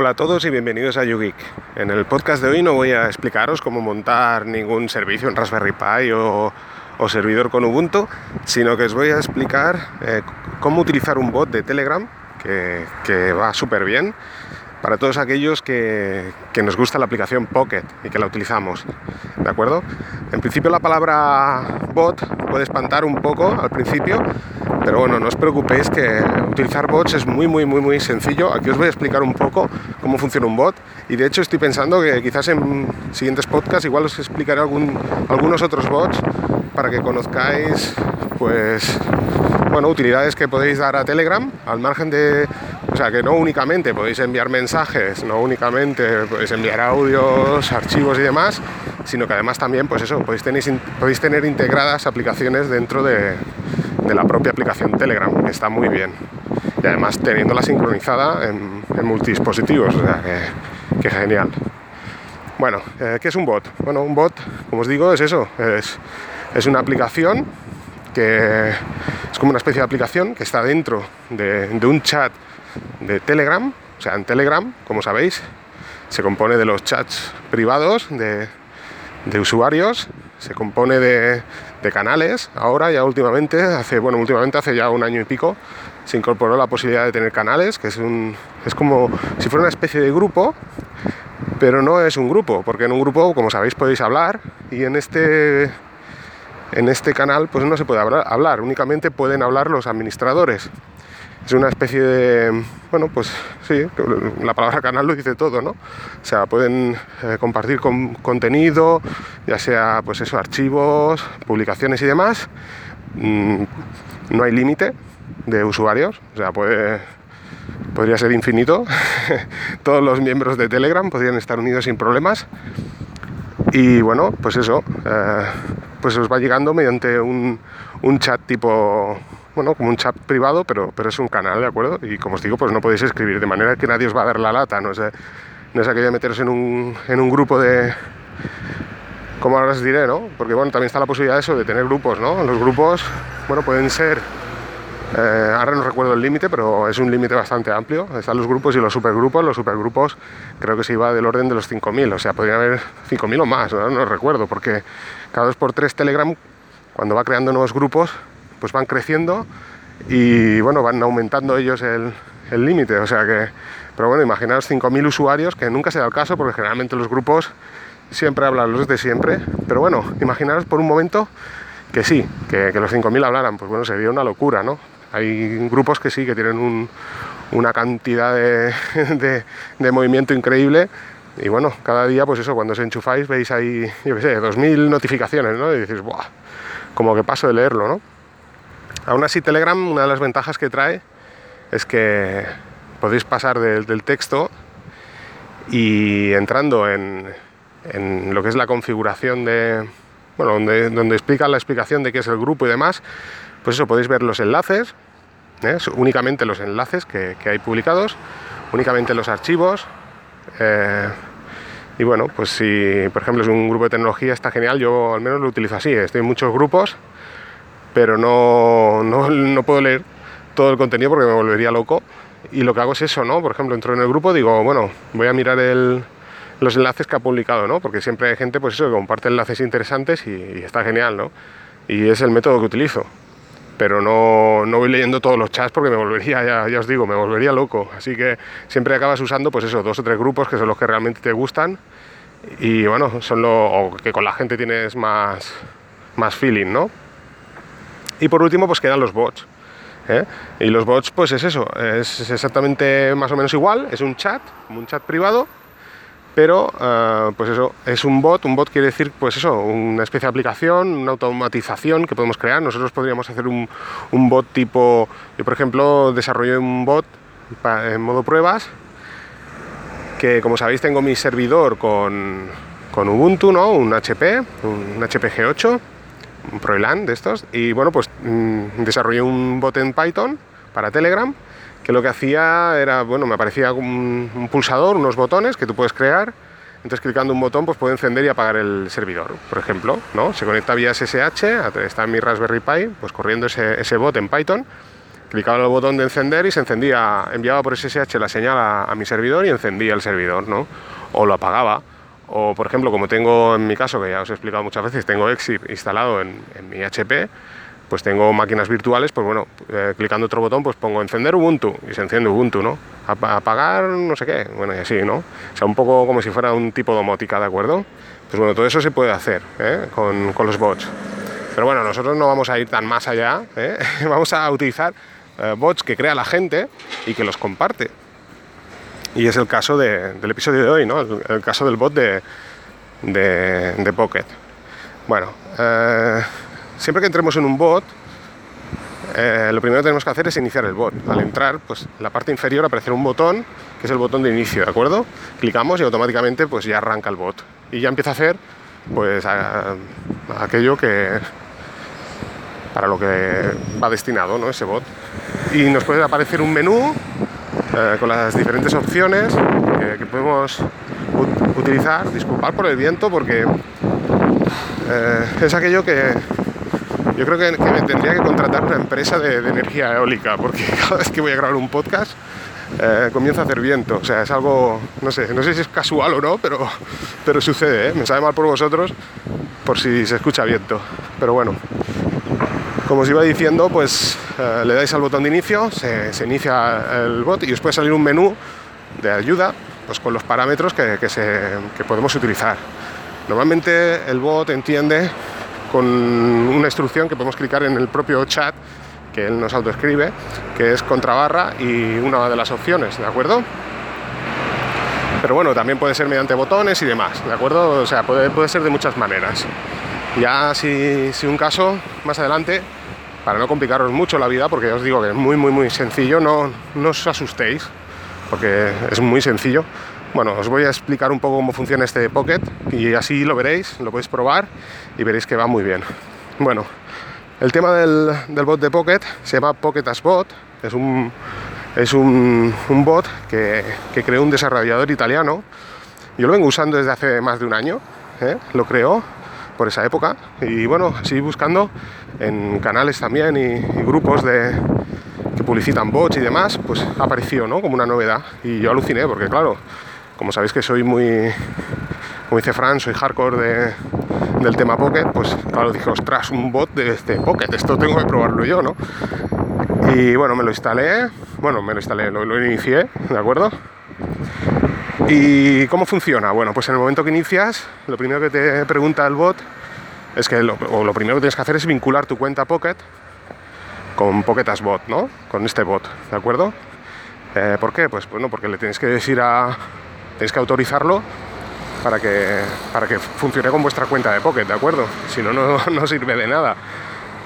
Hola a todos y bienvenidos a YouGeek. En el podcast de hoy no voy a explicaros cómo montar ningún servicio en Raspberry Pi o, servidor con Ubuntu, sino que os voy a explicar eh, cómo utilizar un bot de Telegram que, que va súper bien para todos aquellos que, nos gusta la aplicación Pocket y que la utilizamos. ¿De acuerdo? En principio la palabra bot puede espantar un poco al principio, pero bueno, no os preocupéis que utilizar bots es muy, muy, muy, muy sencillo. Aquí os voy a explicar un poco cómo funciona un bot y de hecho estoy pensando que quizás en siguientes podcasts igual os explicaré algún, algunos otros bots para que conozcáis pues bueno, utilidades que podéis dar a Telegram al margen de sea que no únicamente podéis enviar mensajes, no únicamente podéis enviar audios, archivos y demás, sino que además también, pues eso, podéis tener, podéis tener integradas aplicaciones dentro de, la propia aplicación Telegram, que está muy bien. Y además teniéndola sincronizada en, multidispositivos, o sea que, genial. Bueno, eh, ¿qué es un bot? Bueno, un bot, como os digo, es eso, es, es una aplicación que es como una especie de aplicación que está dentro de, de un chat de Telegram, o sea, en Telegram, como sabéis, se compone de los chats privados de, usuarios, se compone de, canales. Ahora ya últimamente, hace bueno, últimamente hace ya un año y pico, se incorporó la posibilidad de tener canales, que es un es como si fuera una especie de grupo, pero no es un grupo, porque en un grupo, como sabéis, podéis hablar y en este en este canal pues no se puede hablar, únicamente pueden hablar los administradores es una especie de, bueno, pues sí, la palabra canal lo dice todo, ¿no? O sea, pueden eh, compartir con, contenido, ya sea, pues eso, archivos, publicaciones y demás. Mm, no hay límite de usuarios, o sea, puede, podría ser infinito. Todos los miembros de Telegram podrían estar unidos sin problemas. Y bueno, pues eso, eh, pues os va llegando mediante un, un chat tipo bueno, como un chat privado, pero, pero es un canal, ¿de acuerdo? Y como os digo, pues no podéis escribir, de manera que nadie os va a dar la lata, no es, no es aquello de meteros en un, en un grupo de... Como ahora os diré, ¿no? Porque bueno, también está la posibilidad de eso, de tener grupos, ¿no? Los grupos, bueno, pueden ser... Eh, ahora no recuerdo el límite, pero es un límite bastante amplio. Están los grupos y los supergrupos. Los supergrupos creo que se iba del orden de los 5.000, o sea, podría haber 5.000 o más, ¿no? no recuerdo, porque cada dos por tres Telegram, cuando va creando nuevos grupos, pues van creciendo y bueno, van aumentando ellos el, límite. O sea que, pero bueno, imaginaos 5.000 usuarios, que nunca se da el caso, porque generalmente los grupos siempre hablan los de siempre. Pero bueno, imaginaos por un momento que sí, que, los 5.000 hablaran, pues bueno, sería una locura, ¿no? Hay grupos que sí, que tienen una cantidad de, movimiento increíble. Y bueno, cada día, pues eso, cuando os enchufáis, veis ahí, yo qué sé, 2.000 notificaciones, ¿no? Y dices, ¡buah! Como que paso de leerlo, ¿no? Aún así, Telegram, una de las ventajas que trae es que podéis pasar del texto y entrando en, lo que es la configuración de, bueno, donde, donde explica la explicación de qué es el grupo y demás, pues eso, podéis ver los enlaces, ¿eh? únicamente los enlaces que, hay publicados, únicamente los archivos. Eh, y bueno, pues si por ejemplo es un grupo de tecnología está genial, yo al menos lo utilizo así, estoy en muchos grupos pero no, no, puedo leer todo el contenido porque me volvería loco. Y lo que hago es eso, ¿no? Por ejemplo, entro en el grupo, digo, bueno, voy a mirar los enlaces que ha publicado, ¿no? Porque siempre hay gente, pues eso, que comparte enlaces interesantes y, está genial, ¿no? Y es el método que utilizo. Pero no, no, voy leyendo todos los chats porque me volvería, ya, os digo, me volvería loco. Así que siempre acabas usando, pues eso, dos o tres grupos que son los que realmente te gustan. Y bueno, son lo que con la gente tienes más, más feeling, ¿no? Y por último, pues quedan los bots. ¿eh? Y los bots, pues es eso, es exactamente más o menos igual, es un chat, un chat privado, pero eh, pues eso, es un bot, un bot quiere decir, pues eso, una especie de aplicación, una automatización que podemos crear. Nosotros podríamos hacer un, bot tipo, yo por ejemplo desarrollé un bot en modo pruebas, que como sabéis tengo mi servidor con, con Ubuntu, ¿no? Un HP, un HP G8 un Proelan de estos, y bueno, pues mm, desarrollé un bot en Python para Telegram, que lo que hacía era, bueno, me aparecía un, pulsador, unos botones que tú puedes crear, entonces clicando un botón pues puede encender y apagar el servidor, por ejemplo, ¿no? Se conecta vía SSH, está en mi Raspberry Pi, pues corriendo ese, ese bot en Python, clicaba en el botón de encender y se encendía, enviaba por SSH la señal a, mi servidor y encendía el servidor, ¿no? O lo apagaba. O, por ejemplo, como tengo en mi caso, que ya os he explicado muchas veces, tengo Exif instalado en, mi HP, pues tengo máquinas virtuales, pues bueno, eh, clicando otro botón, pues pongo encender Ubuntu y se enciende Ubuntu, ¿no? Apagar no sé qué, bueno, y así, ¿no? O sea, un poco como si fuera un tipo domótica, ¿de acuerdo? Pues bueno, todo eso se puede hacer ¿eh? con, con, los bots. Pero bueno, nosotros no vamos a ir tan más allá, ¿eh? vamos a utilizar eh, bots que crea la gente y que los comparte. Y es el caso del episodio de hoy, ¿no? El, caso del bot de, de, Pocket. Bueno, siempre que entremos en un bot, eh, lo primero que tenemos que hacer es iniciar el bot. Al entrar, pues la parte inferior aparecerá un botón, que es el botón de inicio, ¿de acuerdo? Clicamos y automáticamente pues ya arranca el bot. Y ya empieza a hacer pues aquello que para lo que va destinado ¿no? ese bot. Y nos puede aparecer un menú eh, con las diferentes opciones que podemos utilizar. Disculpar por el viento porque eh, es aquello que yo creo que, me tendría que contratar una empresa de, energía eólica porque cada vez que voy a grabar un podcast eh, comienza a hacer viento. O sea, es algo, no sé, no sé si es casual o no, pero, pero sucede. Me sabe mal por vosotros por si se escucha viento. Pero bueno, como os iba diciendo, pues eh, le dais al botón de inicio, se, inicia el bot y os puede salir un menú de ayuda pues con los parámetros que, podemos utilizar. Normalmente el bot entiende con una instrucción que podemos clicar en el propio chat que él nos autoescribe, que es contrabarra y una de las opciones, ¿de acuerdo? Pero bueno, también puede ser mediante botones y demás, ¿de acuerdo? O sea, puede, puede ser de muchas maneras. Ya si, si un caso, más adelante, para no complicaros mucho la vida, porque os digo que es muy, muy, muy sencillo, no, no os asustéis, porque es muy sencillo. Bueno, os voy a explicar un poco cómo funciona este Pocket y así lo veréis, lo podéis probar y veréis que va muy bien. Bueno, el tema del, bot de Pocket se llama Pocket as Bot, es un, es un, bot que, que, creó un desarrollador italiano. Yo lo vengo usando desde hace más de un año, ¿eh? lo creó por esa época. Y bueno, así buscando en canales también y, grupos de, que publicitan bots y demás, pues apareció ¿no? como una novedad. Y yo aluciné, porque claro, como sabéis que soy muy, como dice Fran, soy hardcore de, del tema Pocket, pues claro, dije, ostras, un bot de este Pocket, esto tengo que probarlo yo, ¿no? Y bueno, me lo instalé, bueno, me lo instalé, lo, inicié, ¿de acuerdo? ¿Y cómo funciona? Bueno, pues en el momento que inicias, lo primero que te pregunta el bot es que lo, lo primero que tienes que hacer es vincular tu cuenta Pocket con Pocket as Bot, ¿no? Con este bot, ¿de acuerdo? Eh, ¿Por qué? Pues bueno, porque le tienes que decir a. Tienes que autorizarlo para que, para que funcione con vuestra cuenta de Pocket, ¿de acuerdo? Si no, no, sirve de nada.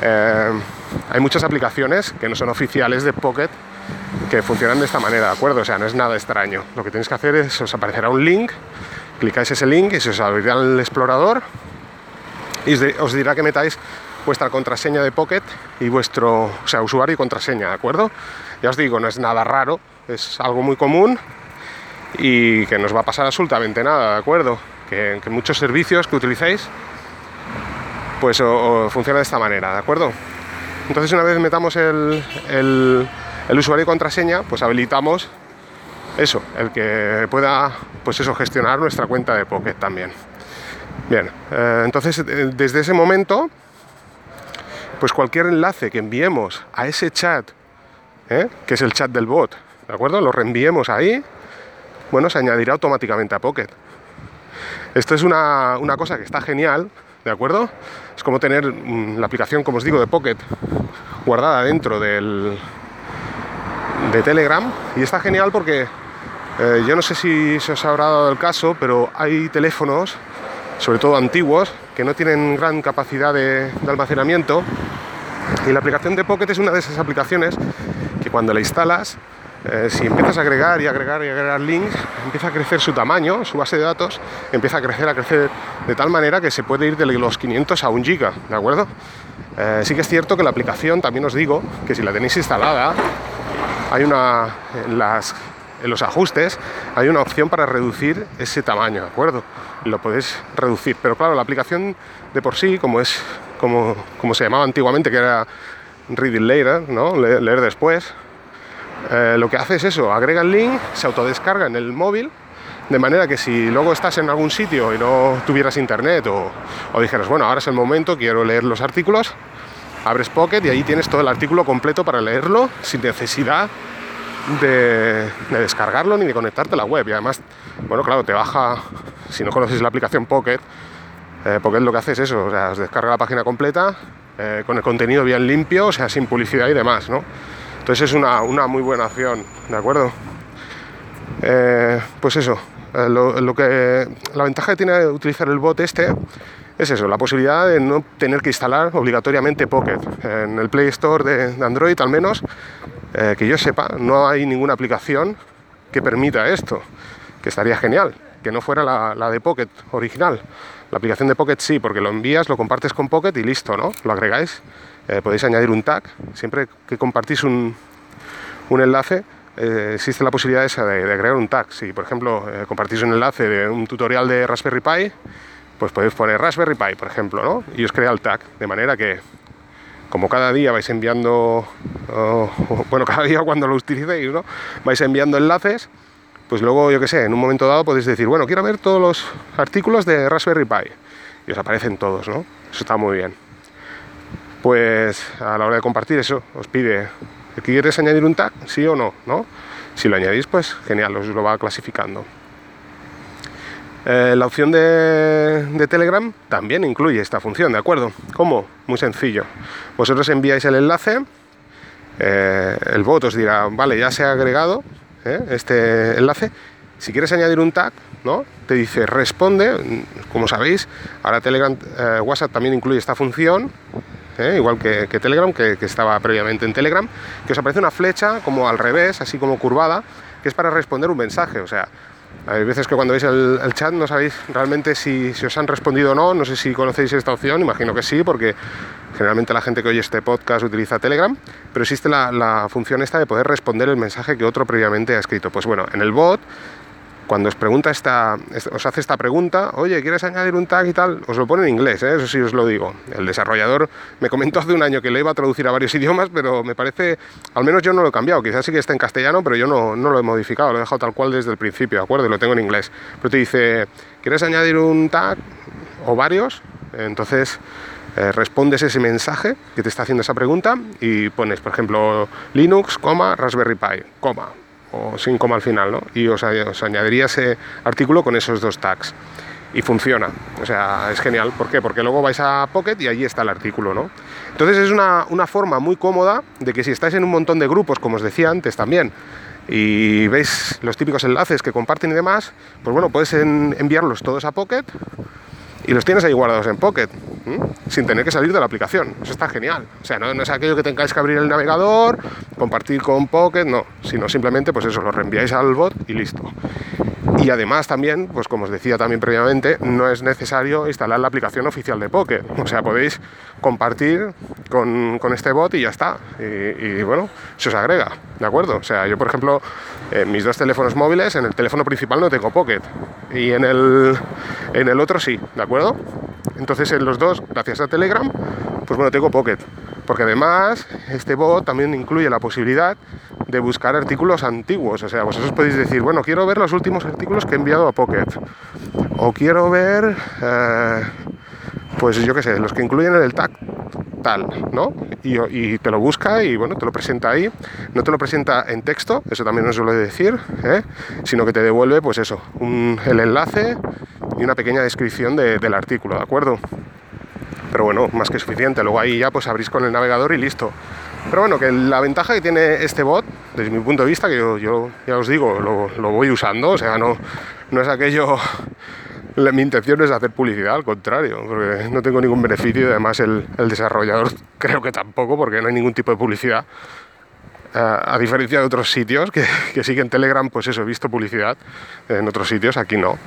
Eh, hay muchas aplicaciones que no son oficiales de Pocket que funcionan de esta manera, ¿de acuerdo? O sea, no es nada extraño. Lo que tenéis que hacer es, os aparecerá un link, clicáis ese link y se os abrirá el explorador y os dirá que metáis vuestra contraseña de Pocket y vuestro, usuario y contraseña, ¿de acuerdo? Ya os digo, no es nada raro, es algo muy común y que no os va a pasar absolutamente nada, ¿de acuerdo? Que, muchos servicios que utilicéis pues o, funciona de esta manera, ¿de acuerdo? Entonces una vez metamos el el usuario y contraseña, pues habilitamos eso, el que pueda, pues eso, gestionar nuestra cuenta de Pocket también. Bien, eh, entonces eh, desde ese momento, pues cualquier enlace que enviemos a ese chat, ¿eh? que es el chat del bot, ¿de acuerdo? Lo reenviemos ahí, bueno, se añadirá automáticamente a Pocket. Esto es una, una cosa que está genial, ¿de acuerdo? Es como tener mm, la aplicación, como os digo, de Pocket guardada dentro del, de Telegram y está genial porque eh, yo no sé si se os habrá dado el caso, pero hay teléfonos, sobre todo antiguos, que no tienen gran capacidad de, almacenamiento y la aplicación de Pocket es una de esas aplicaciones que cuando la instalas, eh, si empiezas a agregar y agregar y agregar links, empieza a crecer su tamaño, su base de datos, empieza a crecer, a crecer de tal manera que se puede ir de los 500 a 1 giga, ¿de acuerdo? Eh, sí que es cierto que la aplicación, también os digo, que si la tenéis instalada, hay una, en, los ajustes, hay una opción para reducir ese tamaño, ¿de acuerdo? Lo podéis reducir, pero claro, la aplicación de por sí, como es como, como se llamaba antiguamente, que era read later, ¿no? leer, después, eh, lo que hace es eso, agrega el link, se autodescarga en el móvil, de manera que si luego estás en algún sitio y no tuvieras internet o, dijeras, bueno, ahora es el momento, quiero leer los artículos, abres Pocket y ahí tienes todo el artículo completo para leerlo sin necesidad de, descargarlo ni de conectarte a la web. Y además, bueno, claro, te baja, si no conoces la aplicación Pocket, eh, Pocket lo que hace es eso, o sea, descarga la página completa eh, con el contenido bien limpio, o sea, sin publicidad y demás, ¿no? Entonces es una, muy buena opción, ¿de acuerdo? Eh, pues eso, lo, que, la ventaja que tiene utilizar el bot este es eso, la posibilidad de no tener que instalar obligatoriamente Pocket. En el Play Store de, Android al menos, eh, que yo sepa, no hay ninguna aplicación que permita esto, que estaría genial, que no fuera la, de Pocket original. La aplicación de Pocket sí, porque lo envías, lo compartes con Pocket y listo, ¿no? Lo agregáis, eh, podéis añadir un tag, siempre que compartís un, enlace, eh, existe la posibilidad esa de, agregar un tag. Si, por ejemplo, compartís un enlace de un tutorial de Raspberry Pi, pues podéis poner Raspberry Pi, por ejemplo, ¿no? Y os crea el tag, de manera que, como cada día vais enviando, bueno, cada día cuando lo utilicéis, ¿no? Vais enviando enlaces, pues luego, yo qué sé, en un momento dado podéis decir, bueno, quiero ver todos los artículos de Raspberry Pi. Y os aparecen todos, ¿no? Eso está muy bien. Pues a la hora de compartir eso, os pide, ¿quieres añadir un tag? ¿Sí o no? ¿No? Si lo añadís, pues genial, os lo va clasificando. Eh, la opción de, Telegram también incluye esta función, ¿de acuerdo? ¿Cómo? Muy sencillo. Vosotros enviáis el enlace, eh, el bot os dirá, vale, ya se ha agregado ¿eh? este enlace. Si quieres añadir un tag, ¿no? Te dice responde, como sabéis, ahora Telegram, WhatsApp también incluye esta función, igual que, Telegram, que, que, estaba previamente en Telegram, que os aparece una flecha como al revés, así como curvada, que es para responder un mensaje. O sea, hay veces que cuando veis el, chat no sabéis realmente si, os han respondido o no. No sé si conocéis esta opción, imagino que sí, porque generalmente la gente que oye este podcast utiliza Telegram. Pero existe la, la función esta de poder responder el mensaje que otro previamente ha escrito. Pues bueno, en el bot cuando os pregunta esta, os hace esta pregunta, oye, ¿quieres añadir un tag y tal? Os lo pone en inglés, ¿eh? eso sí os lo digo. El desarrollador me comentó hace un año que lo iba a traducir a varios idiomas, pero me parece, al menos yo no lo he cambiado, quizás sí que está en castellano, pero yo no, no lo he modificado, lo he dejado tal cual desde el principio, ¿de acuerdo? Y lo tengo en inglés. Pero te dice, ¿quieres añadir un tag o varios? Entonces eh, respondes ese mensaje que te está haciendo esa pregunta y pones, por ejemplo, Linux, coma, Raspberry Pi, coma o sin coma al final, ¿no? Y os, añadiría ese artículo con esos dos tags. Y funciona, o sea, es genial. ¿Por qué? Porque luego vais a Pocket y allí está el artículo, ¿no? Entonces es una, forma muy cómoda de que si estáis en un montón de grupos, como os decía antes también, y veis los típicos enlaces que comparten y demás, pues bueno, puedes enviarlos todos a Pocket y los tienes ahí guardados en Pocket, sin tener que salir de la aplicación. Eso está genial. O sea, no, es aquello que tengáis que abrir el navegador, compartir con Pocket, no, sino simplemente pues eso, lo reenviáis al bot y listo. Y además también, pues como os decía también previamente, no es necesario instalar la aplicación oficial de Pocket. O sea, podéis compartir con, este bot y ya está. Y, bueno, se os agrega, ¿de acuerdo? O sea, yo por ejemplo, en mis dos teléfonos móviles, en el teléfono principal no tengo Pocket. Y en el, en el otro sí, ¿de acuerdo? Entonces en los dos, gracias a Telegram, pues bueno, tengo Pocket. Porque además este bot también incluye la posibilidad de buscar artículos antiguos. O sea, vosotros podéis decir, bueno, quiero ver los últimos artículos que he enviado a Pocket. O quiero ver, eh, pues yo qué sé, los que incluyen el tag tal, ¿no? Y, te lo busca y bueno, te lo presenta ahí. No te lo presenta en texto, eso también no suele decir, ¿eh? sino que te devuelve, pues eso, el enlace y una pequeña descripción del artículo, ¿de acuerdo? Pero bueno, más que suficiente. Luego ahí ya pues abrís con el navegador y listo. Pero bueno, que la ventaja que tiene este bot, desde mi punto de vista, que yo, ya os digo, lo, voy usando, o sea, no, no es aquello mi intención es hacer publicidad, al contrario, porque no tengo ningún beneficio y además el, desarrollador creo que tampoco, porque no hay ningún tipo de publicidad. Eh, a diferencia de otros sitios que, que sí que en Telegram, pues eso, he visto publicidad, en otros sitios aquí no.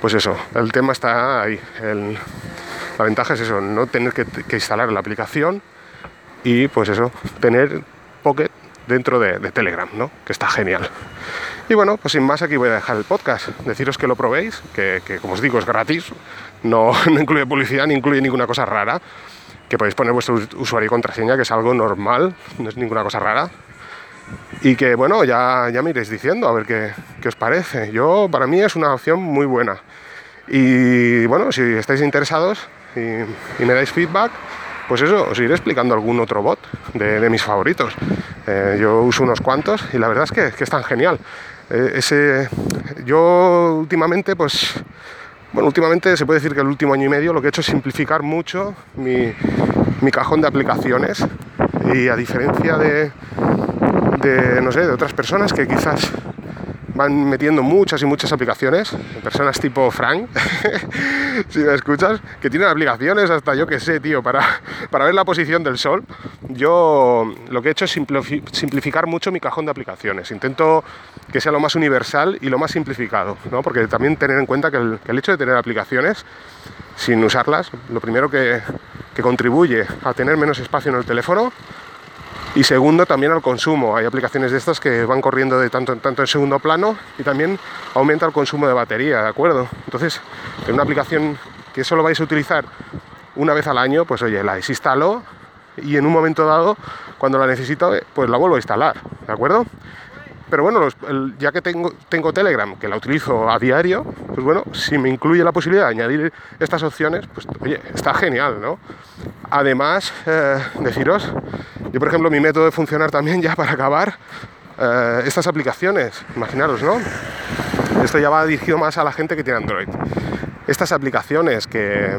Pues eso, el tema está ahí. La ventaja es eso, no tener que, instalar la aplicación y pues eso, tener Pocket dentro de, Telegram, ¿no? Que está genial. Y bueno, pues sin más aquí voy a dejar el podcast. Deciros que lo probéis, que, como os digo es gratis, no, incluye publicidad ni incluye ninguna cosa rara, que podéis poner vuestro usuario y contraseña, que es algo normal, no es ninguna cosa rara. Y que bueno, ya, ya me iréis diciendo a ver qué, qué os parece. Yo, para mí es una opción muy buena. Y bueno, si estáis interesados y, me dais feedback, pues eso, os iré explicando algún otro bot de, mis favoritos. Eh, yo uso unos cuantos y la verdad es que, que es tan genial. Eh, ese, yo últimamente, pues, bueno, últimamente se puede decir que el último año y medio lo que he hecho es simplificar mucho mi, mi cajón de aplicaciones y a diferencia de, no sé, de otras personas que quizás van metiendo muchas y muchas aplicaciones, personas tipo Frank, si me escuchas, que tienen aplicaciones hasta yo que sé, tío, para, para ver la posición del sol. Yo lo que he hecho es simplificar mucho mi cajón de aplicaciones. Intento que sea lo más universal y lo más simplificado, ¿no? porque también tener en cuenta que el, que el hecho de tener aplicaciones sin usarlas, lo primero que, que contribuye a tener menos espacio en el teléfono y segundo, también al consumo. Hay aplicaciones de estas que van corriendo de tanto en tanto en segundo plano y también aumenta el consumo de batería, ¿de acuerdo? Entonces, en una aplicación que solo vais a utilizar una vez al año, pues oye, la desinstalo y en un momento dado, cuando la necesito, pues la vuelvo a instalar, ¿de acuerdo? Pero bueno, ya que tengo, tengo Telegram, que la utilizo a diario, pues bueno, si me incluye la posibilidad de añadir estas opciones, pues oye, está genial, ¿no? Además, eh, deciros, yo por ejemplo, mi método de funcionar también, ya para acabar, eh, estas aplicaciones, imaginaros, ¿no? Esto ya va dirigido más a la gente que tiene Android. Estas aplicaciones que,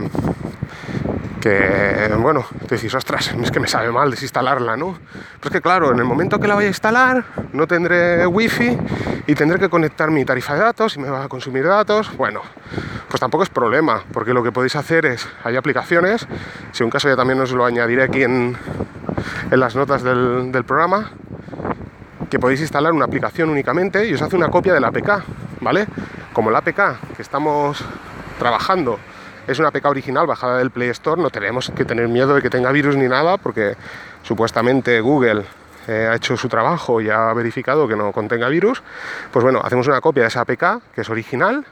que, bueno, te decís, ostras, es que me sabe mal desinstalarla, ¿no? Pues que claro, en el momento que la voy a instalar, no tendré wifi y tendré que conectar mi tarifa de datos y me va a consumir datos. Bueno, pues tampoco es problema, porque lo que podéis hacer es, hay aplicaciones, si un caso ya también os lo añadiré aquí en, en las notas del, programa, que podéis instalar una aplicación únicamente y os hace una copia del APK, ¿vale? Como el APK que estamos trabajando es una APK original bajada del Play Store, no tenemos que tener miedo de que tenga virus ni nada, porque supuestamente Google eh, ha hecho su trabajo y ha verificado que no contenga virus. Pues bueno, hacemos una copia de esa APK, que es original,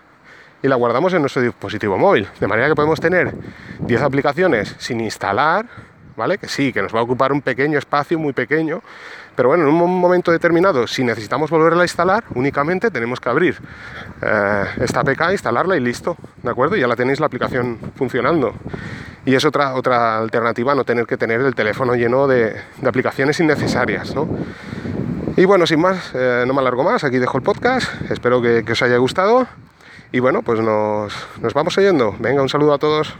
y la guardamos en nuestro dispositivo móvil. De manera que podemos tener 10 aplicaciones sin instalar ¿vale? Que sí, que nos va a ocupar un pequeño espacio, muy pequeño, pero bueno, en un momento determinado, si necesitamos volverla a instalar, únicamente tenemos que abrir eh, esta APK, instalarla y listo, ¿de acuerdo? Ya la tenéis la aplicación funcionando. Y es otra, otra alternativa no tener que tener el teléfono lleno de, aplicaciones innecesarias, ¿no? Y bueno, sin más, eh, no me alargo más, aquí dejo el podcast, espero que, os haya gustado y bueno, pues nos, nos vamos oyendo. Venga, un saludo a todos.